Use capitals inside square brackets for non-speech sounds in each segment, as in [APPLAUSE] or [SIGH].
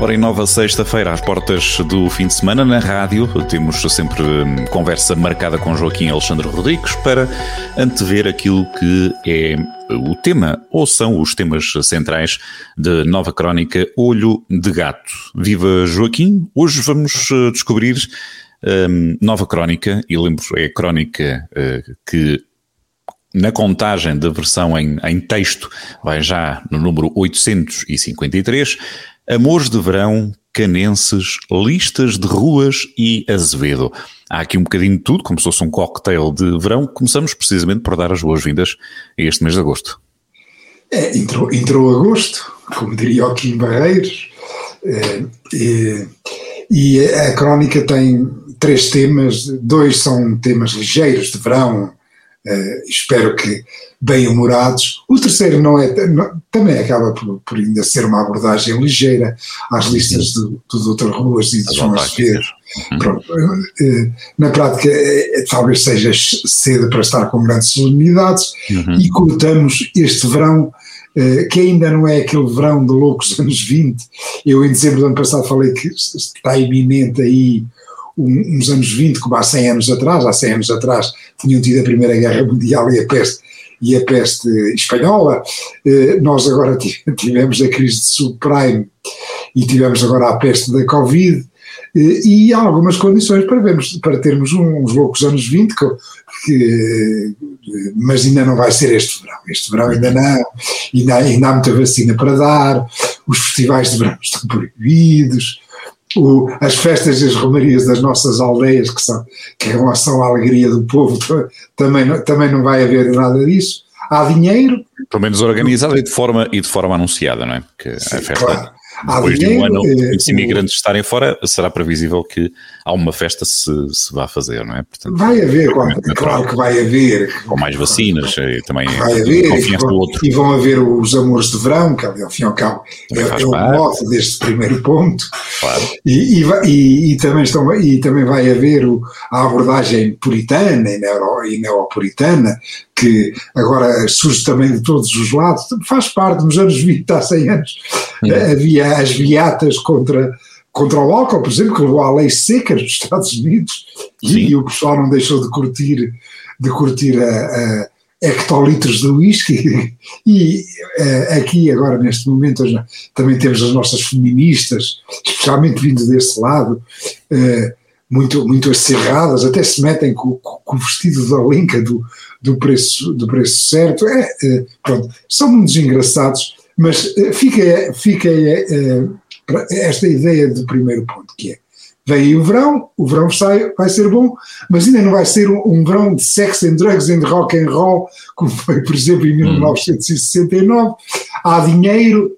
Ora, em nova sexta-feira, às portas do fim de semana, na rádio, temos sempre hum, conversa marcada com Joaquim Alexandre Rodrigues para antever aquilo que é o tema, ou são os temas centrais de nova crónica Olho de Gato. Viva Joaquim! Hoje vamos eh, descobrir um, nova crónica, e lembro, é a crónica uh, que na contagem da versão em, em, texto vai já no número 853. Amores de Verão, Canenses, Listas de Ruas e Azevedo. Há aqui um bocadinho de tudo, como se fosse um cocktail de verão. Começamos precisamente por dar as boas-vindas a este mês de agosto. É, entrou, entrou agosto, como diria o Kim Barreiros, é, é, e a crónica tem três temas, dois são temas ligeiros de verão, Uh, espero que bem-humorados. O terceiro não é, não, também acaba por, por, ainda ser uma abordagem ligeira às listas do, do Dr. Ruas e do João Azevedo. Na prática, é, talvez seja cedo para estar com grandes solenidades uhum. e cortamos este verão. Uh, que ainda não é aquele verão de loucos anos 20. Eu, em dezembro do ano passado, falei que está iminente aí uns anos 20, como há 100 anos atrás, há 100 anos atrás tinham tido a Primeira Guerra Mundial e a peste, e a peste espanhola, eh, nós agora tivemos a crise de subprime e tivemos agora a peste da Covid, eh, e há algumas condições para, vermos, para termos uns loucos anos 20, que, que, mas ainda não vai ser este verão. Este verão ainda não, ainda, ainda há muita vacina para dar, os festivais de verão estão proibidos, o, as festas e as romarias das nossas aldeias, que são, que são a alegria do povo, [LAUGHS] também, também não vai haver nada disso. Há dinheiro. Pelo menos organizado e de forma, e de forma anunciada, não é? Porque Sim, a festa, claro. Depois de um ano, é, os imigrantes estarem fora, será previsível que há uma festa se, se vá fazer, não é? Portanto, vai haver, claro, claro, que vai haver. Com mais vacinas, e também vai haver, e vão, e vão haver os amores de verão, que ao fim e ao cabo é, é o modo deste primeiro ponto. Claro. E, e, e, também estão, e também vai haver o, a abordagem puritana e, neuro, e neopuritana, que agora surge também de todos os lados, faz parte dos anos 20 há 100 anos. Hum. Havia as viatas contra contra o álcool, por exemplo, que levou à lei seca nos Estados Unidos e, e, o pessoal não deixou de curtir, de curtir a, a hectolitros de whisky [LAUGHS] e uh, aqui agora neste momento também temos as nossas feministas, especialmente vindo desse lado, uh, muito, muito acerradas, até se metem com, com, o vestido da linca do, do, preço, do preço certo, é, uh, pronto, são muito engraçados, mas fica, fica esta ideia do primeiro ponto, que é, vem o verão, o verão sai, vai ser bom, mas ainda não vai ser um, um verão de sex and drugs and rock and roll, como foi, por exemplo, em 1969. Hum. Há dinheiro,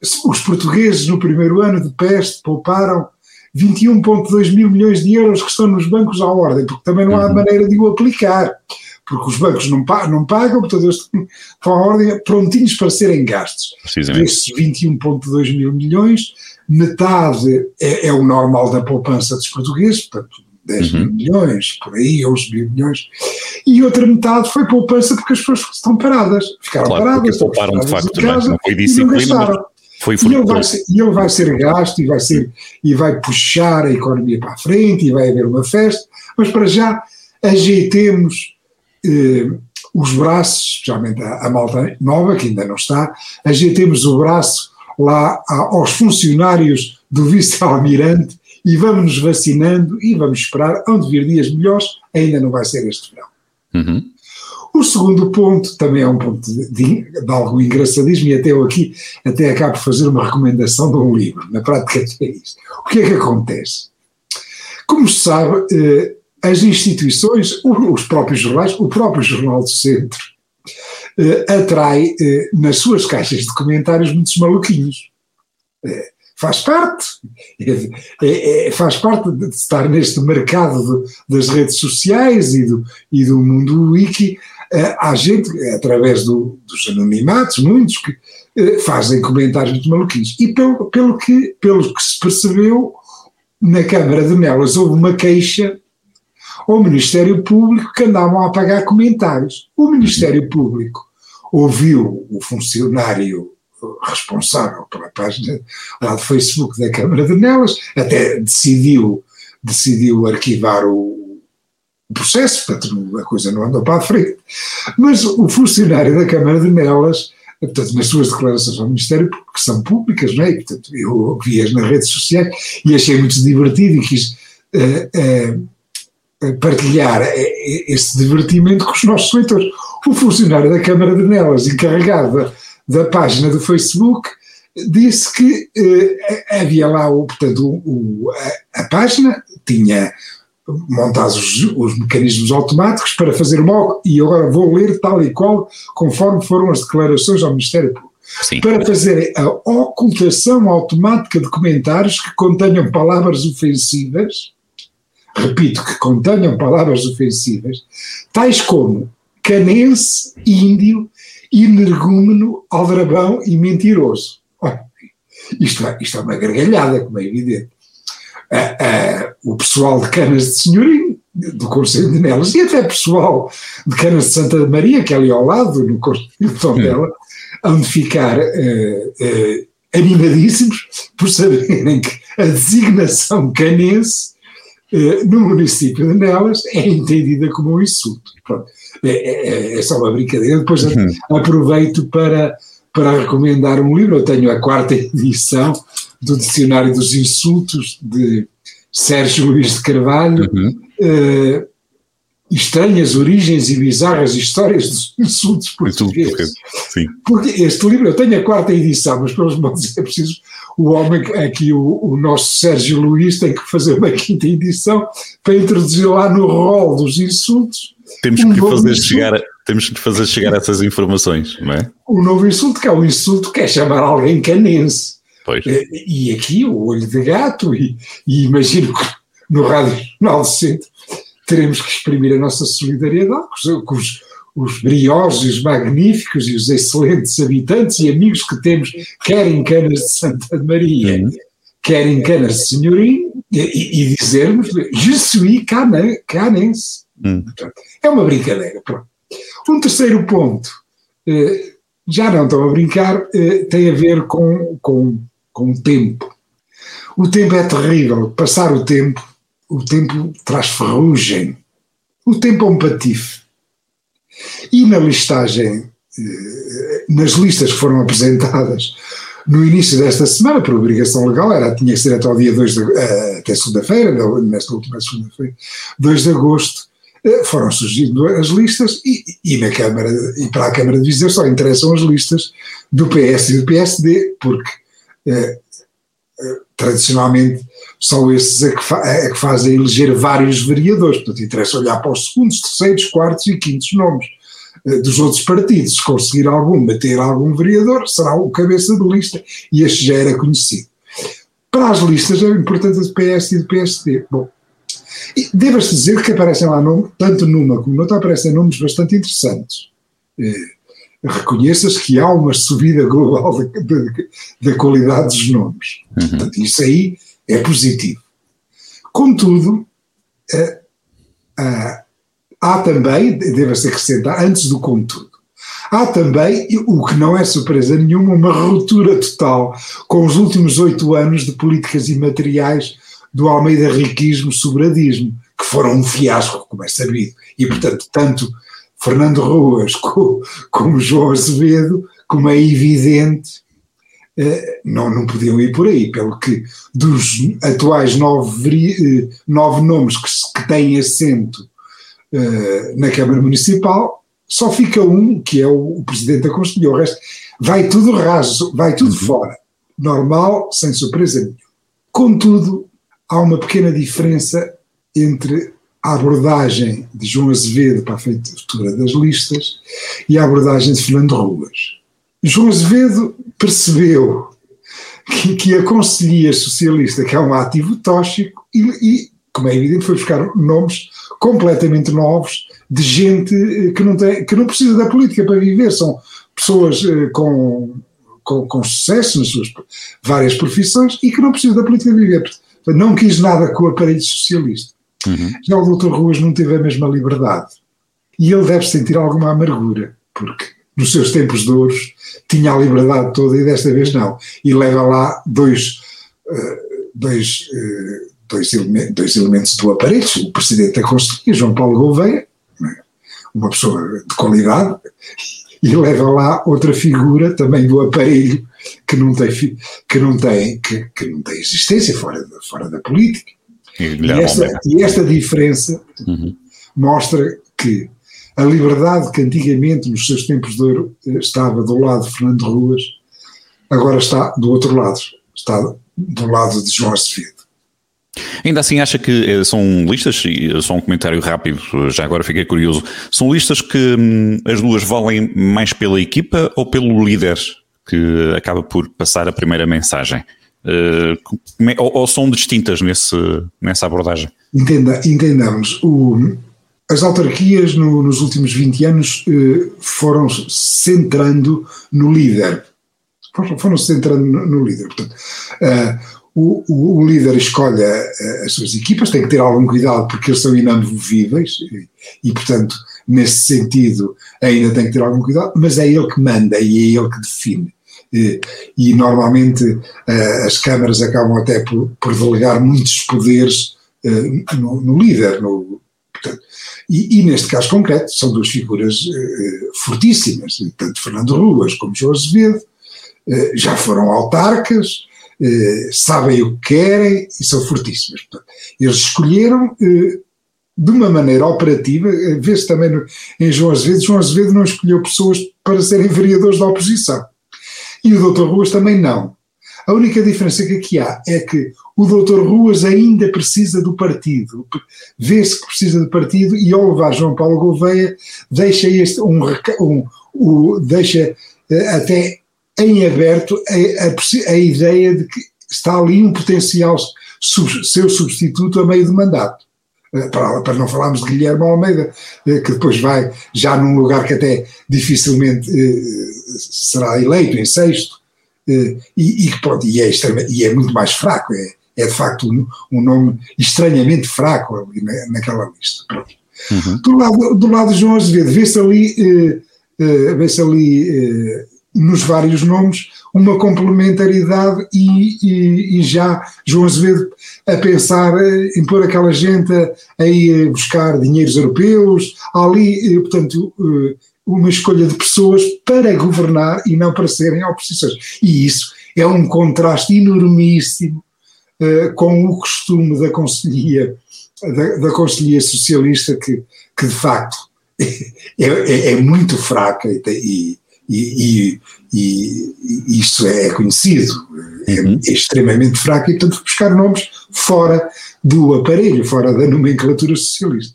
os portugueses no primeiro ano de peste pouparam 21,2 mil milhões de euros que estão nos bancos à ordem, porque também não há uhum. maneira de o aplicar, porque os bancos não, pagam, não pagam portanto eles estão à ordem prontinhos para serem gastos. Desses 21,2 mil milhões, metade é, é, o normal da poupança dos portugueses, portanto 10 uhum. mil milhões, por aí, 11 mil milhões, e outra metade foi poupança porque as pessoas estão paradas, ficaram claro, paradas, pouparam de facto, casa, não foi disciplina, foi e ele, vai ser, ele vai ser gasto e vai, ser, e vai puxar a economia para a frente e vai haver uma festa, mas para já ajeitemos eh, os braços, especialmente a, a malta nova, que ainda não está, ajeitemos o braço lá aos funcionários do vice-almirante e vamos nos vacinando e vamos esperar, onde vir dias melhores, ainda não vai ser este verão. Uhum. O segundo ponto também é um ponto de, de, de, algo engraçadismo e até eu aqui até acabo de fazer uma recomendação de um livro, na prática [LAUGHS] é isto. O que é que acontece? Como se sabe, eh, as instituições, os próprios jornais, o próprio Jornal do Centro, eh, atrai eh, nas suas caixas de comentários muitos maluquinhos. Eh, faz parte, é, é, faz parte de estar neste mercado de, das redes sociais e do, e do mundo wiki. Há gente, através do, dos anonimatos, muitos que fazem comentários muito maluquinhos. E pelo, pelo, que, pelo que se percebeu, na Câmara de Nelas houve uma queixa ao Ministério Público que andavam a pagar comentários. O Ministério Público ouviu o funcionário responsável pela página lá do Facebook da Câmara de Nelas, até decidiu, decidiu arquivar o processo, portanto a coisa não andou para a frente. Mas o funcionário da Câmara de Nelas, portanto, nas suas declarações ao Ministério Público, que são públicas, não é? portanto, eu vi-as nas redes sociais e achei muito divertido e quis uh, uh, partilhar esse divertimento com os nossos leitores. O funcionário da Câmara de Nelas, encarregado da página do Facebook disse que havia lá, o, portanto, o, a, a, página tinha montados os, os, mecanismos automáticos para fazer mal, e agora vou ler tal e qual, conforme foram as declarações ao Ministério Público. Sim. Para fazer a ocultação automática de comentários que contenham palavras ofensivas, repito, que contenham palavras ofensivas, tais como canense, índio energúmeno, aldrabão e mentiroso. isto, é, isto é uma gargalhada, como é evidente. O pessoal de Canas de Senhorim, do Conselho de Nelas, e até pessoal de Canas de Santa Maria, que é ali ao lado, no Conselho de Tondela, hum. de ficar uh, animadíssimos por saberem que a designação canense no município de Nelas é entendida como um insulto. É, é, é, é, só uma brincadeira. Depois uhum. aproveito para, para recomendar um livro. Eu tenho a quarta edição do Dicionário dos Insultos de Sérgio Luís de Carvalho. Uhum. Uh, estranhas origens e bizarras histórias dos insultos portugueses. Sim. Porque este livro, eu tenho a quarta edição, mas pelos modos é preciso, o homem, aqui o, o, nosso Sérgio Luís tem que fazer uma [LAUGHS] quinta edição para introduzir lá no rol dos insultos temos que fazer chegar, temos que fazer chegar essas informações, não é? O novo insulto, que é um insulto que é chamar alguém canense. Pois. Eh, e aqui o olho de gato, e, e imagino que no Rádio Jornal do Centro teremos que exprimir a nossa solidariedade com os, os briosos, os magníficos e os excelentes habitantes e amigos que temos, quer em Canas de Santa Maria, uhum. quer em Canas de Senhorim, e, e dizermos Je suis canense. Hum. É uma brincadeira. Pronto. Um terceiro ponto, eh, já não estão a brincar, eh, tem a ver com, com, com o tempo. O tempo é terrível. Passar o tempo, o tempo traz ferrugem. O tempo é um patife. E na listagem, eh, nas listas que foram [LAUGHS] apresentadas no início desta semana, por obrigação legal, era, tinha que ser até o dia 2 de, até segunda-feira, nesta última segunda-feira, 2 de agosto, eh, foram surgindo as listas e, e, na Câmara, e para a Câmara de Viseu só interessam as listas do PS e do PSD, porque eh, eh, tradicionalmente são esses a que, fa a que, fazem eleger vários vereadores, portanto interessa olhar para os segundos, terceiros, quartos e quintos nomes eh, dos outros partidos, se conseguir algum, bater algum vereador, será o cabeça de lista e este já era conhecido. Para as listas é importante do PS e do PSD. Bom, Deve-se dizer que aparecem lá, tanto numa como noutra, aparecem nomes bastante interessantes. Eh, Reconheça-se que há uma subida global da, qualidade dos nomes. Uhum. Portanto, isso aí é positivo. Contudo, eh, ah, há também, deve-se acrescentar, antes do contudo, há também, o que não é surpresa nenhuma, uma ruptura total com os últimos oito anos de políticas imateriais do Almeida Riquismo Sobradismo, que foram um fiasco, como é sabido. E, portanto, tanto Fernando Ruas [LAUGHS] como, como João Azevedo, como é evidente, eh, não, não podiam ir por aí, pelo que dos atuais nove, eh, nove nomes que, que têm assento eh, na Câmara Municipal, só fica um, que é o, o Presidente da Conselhia, o resto vai tudo raso, vai tudo uhum. fora, normal, sem surpresa nenhuma. Contudo, há uma pequena diferença entre a abordagem de João Azevedo para a feitura das listas e a abordagem de Fernando Ruas. João Azevedo percebeu que, que a Conselhia Socialista, que é um ativo tóxico, e, e, como é evidente, foi buscar nomes completamente novos de gente eh, que não, tem, que não precisa da política para viver, são pessoas eh, com, com, com sucesso nas suas várias profissões e que não precisam da política para viver não quis nada com o aparelho socialista. Uhum. Já o doutor Ruas não teve a mesma liberdade. E ele deve sentir alguma amargura, porque nos seus tempos de ouros tinha a liberdade toda e desta vez não. E leva lá dois, uh, dois, uh, dois, elementos, dois elementos do aparelho, o presidente da Conselhia, João Paulo Gouveia, é? uma pessoa de qualidade, e leva lá outra figura também do aparelho que não tem, que não tem, que, que não tem existência fora, fora da política. E, e, esta, e esta, diferença uhum. mostra que a liberdade que antigamente, nos seus tempos de ouro, estava do lado de Fernando Ruas, agora está do outro lado, está do lado de João Acevedo. Ainda assim, acha que eh, são listas, e só um comentário rápido, já agora fiquei curioso, são listas que hum, as duas valem mais pela equipa ou pelo líder que acaba por passar a primeira mensagem? Uh, ou, ou, são distintas nesse, nessa abordagem? Entenda, entendamos, o, as autarquias no, nos últimos 20 anos uh, foram centrando no líder. Foram, centrando no, no líder. Portanto, uh, o, o, o, líder escolhe as suas equipas, tem que ter algum cuidado porque eles são inamovíveis e, e, portanto, nesse sentido, ainda tem que ter algum cuidado, mas é ele que manda e é ele que define. E, normalmente uh, as câmaras acabam até por, por delegar muitos poderes uh, no, no, líder. No, portanto, e, e, neste caso concreto são duas figuras uh, fortíssimas, tanto Fernando Ruas como João Azevedo, já foram autarcas, sabem o que querem e são fortíssimas. Portanto, eles escolheram de uma maneira operativa, vê-se também em João Azevedo, João Azevedo não escolheu pessoas para serem vereadores da oposição. E o Dr. Ruas também não. A única diferença que aqui há é que o Dr. Ruas ainda precisa do partido, vê-se que precisa do partido e ao levar João Paulo Gouveia deixa este um, um, um deixa uh, até em aberto a, a, a, ideia de que está ali um potencial sub, seu substituto a meio de mandato. Eh, para, para, não falarmos de Guilherme Almeida, eh, que depois vai já num lugar que até dificilmente eh, será eleito, em sexto, e, e, pronto, e, é, e é muito mais fraco, é, é de facto um, um nome estranhamente fraco ali na, naquela lista. Uhum. Do, lado, do lado de João Azevedo, vê-se ali, vê-se ali nos vários nomes uma complementaridade e, e, e, já João Azevedo a pensar em pôr aquela gente a, ir buscar dinheiros europeus, ali, eh, portanto, eh, uma escolha de pessoas para governar e não para serem oposições. E isso é um contraste enormíssimo com o costume da Conselhia, da, da Conselhia Socialista, que, que de facto [LAUGHS] é, é, é muito fraca e, e, e, e isso é conhecido, é, uhum. é, extremamente fraco e, portanto, buscar nomes fora do aparelho, fora da nomenclatura socialista.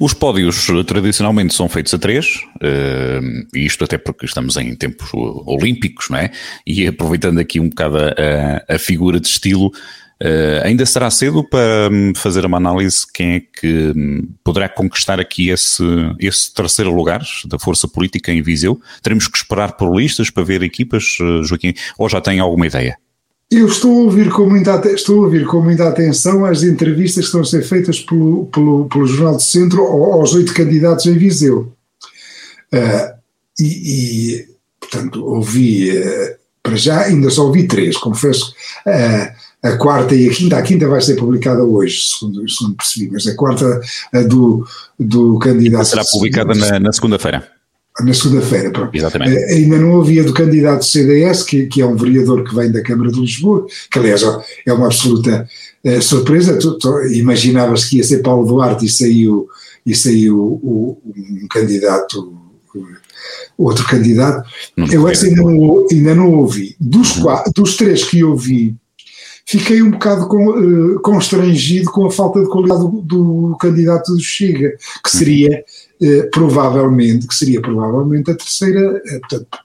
Os pódios tradicionalmente são feitos a três, uh, isto até porque estamos em tempos olímpicos, não é? E aproveitando aqui um bocado a, a figura de estilo, Uh, ainda será cedo para hum, fazer uma análise quem é que um, poderá conquistar aqui esse, esse terceiro lugar da força política em Viseu? Teremos que esperar por listas para ver equipas, uh, Joaquim, ou já tem alguma ideia? Eu estou a ouvir com muita, estou a ouvir com muita atenção as entrevistas que estão a ser feitas pelo, pelo, pelo Jornal do Centro aos oito candidatos em Viseu. Uh, e, e, portanto, ouvi, para já ainda só ouvi três, confesso. Uh, a quarta e a quinta, a quinta vai ser publicada hoje, segundo, segundo percebi, mas a quarta a do, do candidato. Será publicada na, na segunda-feira. Na segunda-feira, pronto. Exatamente. Uh, ainda não havia do candidato CDS, que, que é um vereador que vem da Câmara de Lisboa, que aliás é uma absoluta uh, surpresa. Imaginavas que ia ser Paulo Duarte e saiu, e saiu o, um candidato outro candidato. Não eu essa ainda não, ainda não ouvi. Dos, uhum. quatro, dos três que eu vi, fiquei um bocado com, uh, constrangido com a falta de qualidade do, do candidato do Chega, que seria uh, provavelmente, que seria provavelmente a terceira, uh, portanto,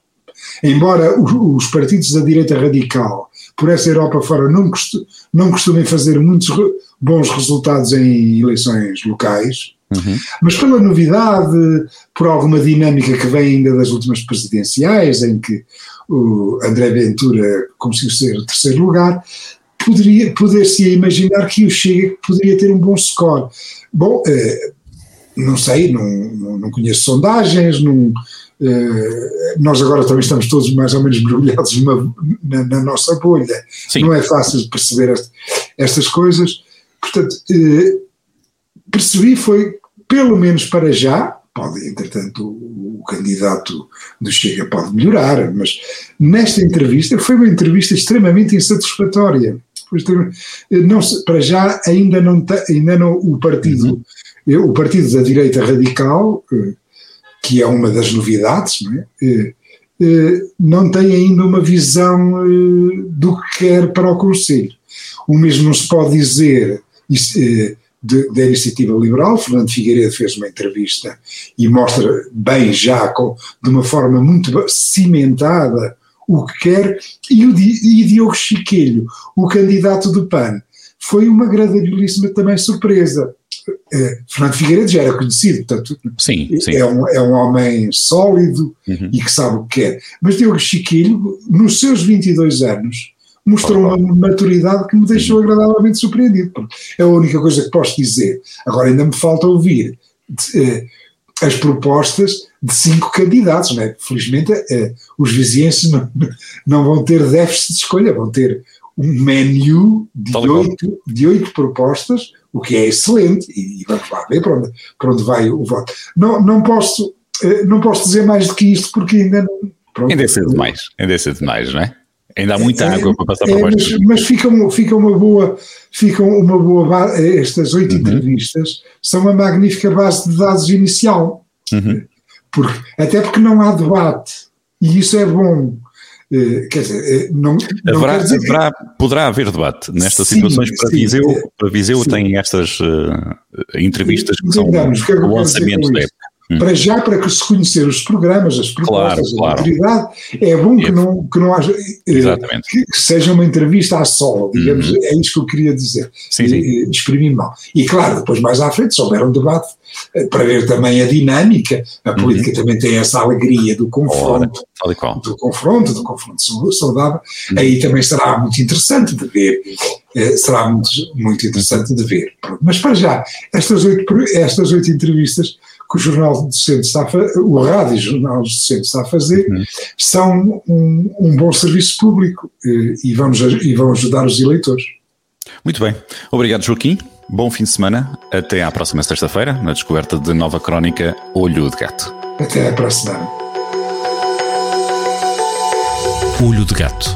embora os, os, partidos da direita radical por essa Europa fora não, costu, não costumem fazer muitos re, bons resultados em eleições locais, uhum. mas pela novidade, por alguma dinâmica que vem ainda das últimas presidenciais, em que o André Ventura conseguiu ser terceiro lugar, poderia, poder-se imaginar que o Chega poderia ter um bom score. Bom, eh, não sei, não, não conheço sondagens, não, eh, nós agora também estamos todos mais ou menos [LAUGHS] mergulhados numa, na, na, nossa bolha. Sim. Não é fácil de perceber este, estas coisas. Portanto, eh, percebi foi, pelo menos para já, pode, entretanto, o, o, candidato do Chega pode melhorar, mas nesta entrevista foi uma entrevista extremamente insatisfatória. Não, para já ainda não, ainda não o partido, uhum. o partido da direita radical, eh, que é uma das novidades, não, é? Eh, eh, não tem ainda uma visão do que quer para o Conselho. O mesmo não se pode dizer da iniciativa liberal. Fernando Figueiredo fez uma entrevista e mostra bem já, de uma forma muito cimentada, o que quer, e, o, e Diogo Chiquelho, o candidato do PAN, foi uma agradabilíssima também surpresa. É, Fernando Figueiredo já era conhecido, portanto, sim, sim. É, um, é um homem sólido uhum. e que sabe o que quer. Mas Diogo Chiquilho, nos seus 22 anos, mostrou uma maturidade que me deixou uhum. agradavelmente surpreendido. É a única coisa que posso dizer. Agora ainda me falta ouvir eh, as propostas de cinco candidatos, não é? Felizmente eh, os vizinhenses não, não vão ter déficit de escolha, vão ter um menu de oito, de oito propostas, o que é excelente, e vamos lá ver para onde, para onde vai o voto. Não, não, posso, eh, não posso dizer mais do que isto, porque ainda não. Pronto. Ainda é cedo demais, ainda é cedo demais, não é? Ainda há muita é, água para passar é, por baixo. Mas, mas fica, fica uma boa, fica uma boa estas oito uhum. entrevistas são uma magnífica base de dados inicial. Uhum. Porque, até porque não há debate. E isso é bom. Eh, quer dizer, eh, não, não haverá, dizer haverá, poderá haver debate nestas sim, situações para sim, Viseu, é, para Viseu tem estas uh, entrevistas que são o lançamento da época. Hum. Para já, para que se conhecer os programas, as propostas, claro, a autoridade, é bom que não, que não haja. Eh, Exatamente. Que, seja uma entrevista à sola, digamos, uhum. é isso que eu queria dizer. Sim, sim. Exprimir mal. E claro, depois mais à frente, se houver um debate, eh, para ver também a dinâmica, a uhum. política também tem essa alegria do confronto, Ora, do confronto, do confronto saudável, uhum. aí também será muito interessante de ver. Eh, será muito, muito interessante de ver. Mas para já, estas oito, estas oito entrevistas que o Jornal Docente está a fazer, o Rádio Jornal Docente está a fazer, uhum. são um, um, bom serviço público eh, e, vamos, e vão ajudar os eleitores. Muito bem. Obrigado, Joaquim. Bom fim de semana. Até à próxima sexta-feira, na descoberta de nova crónica Olho de Gato. Até à próxima. Olho de Gato,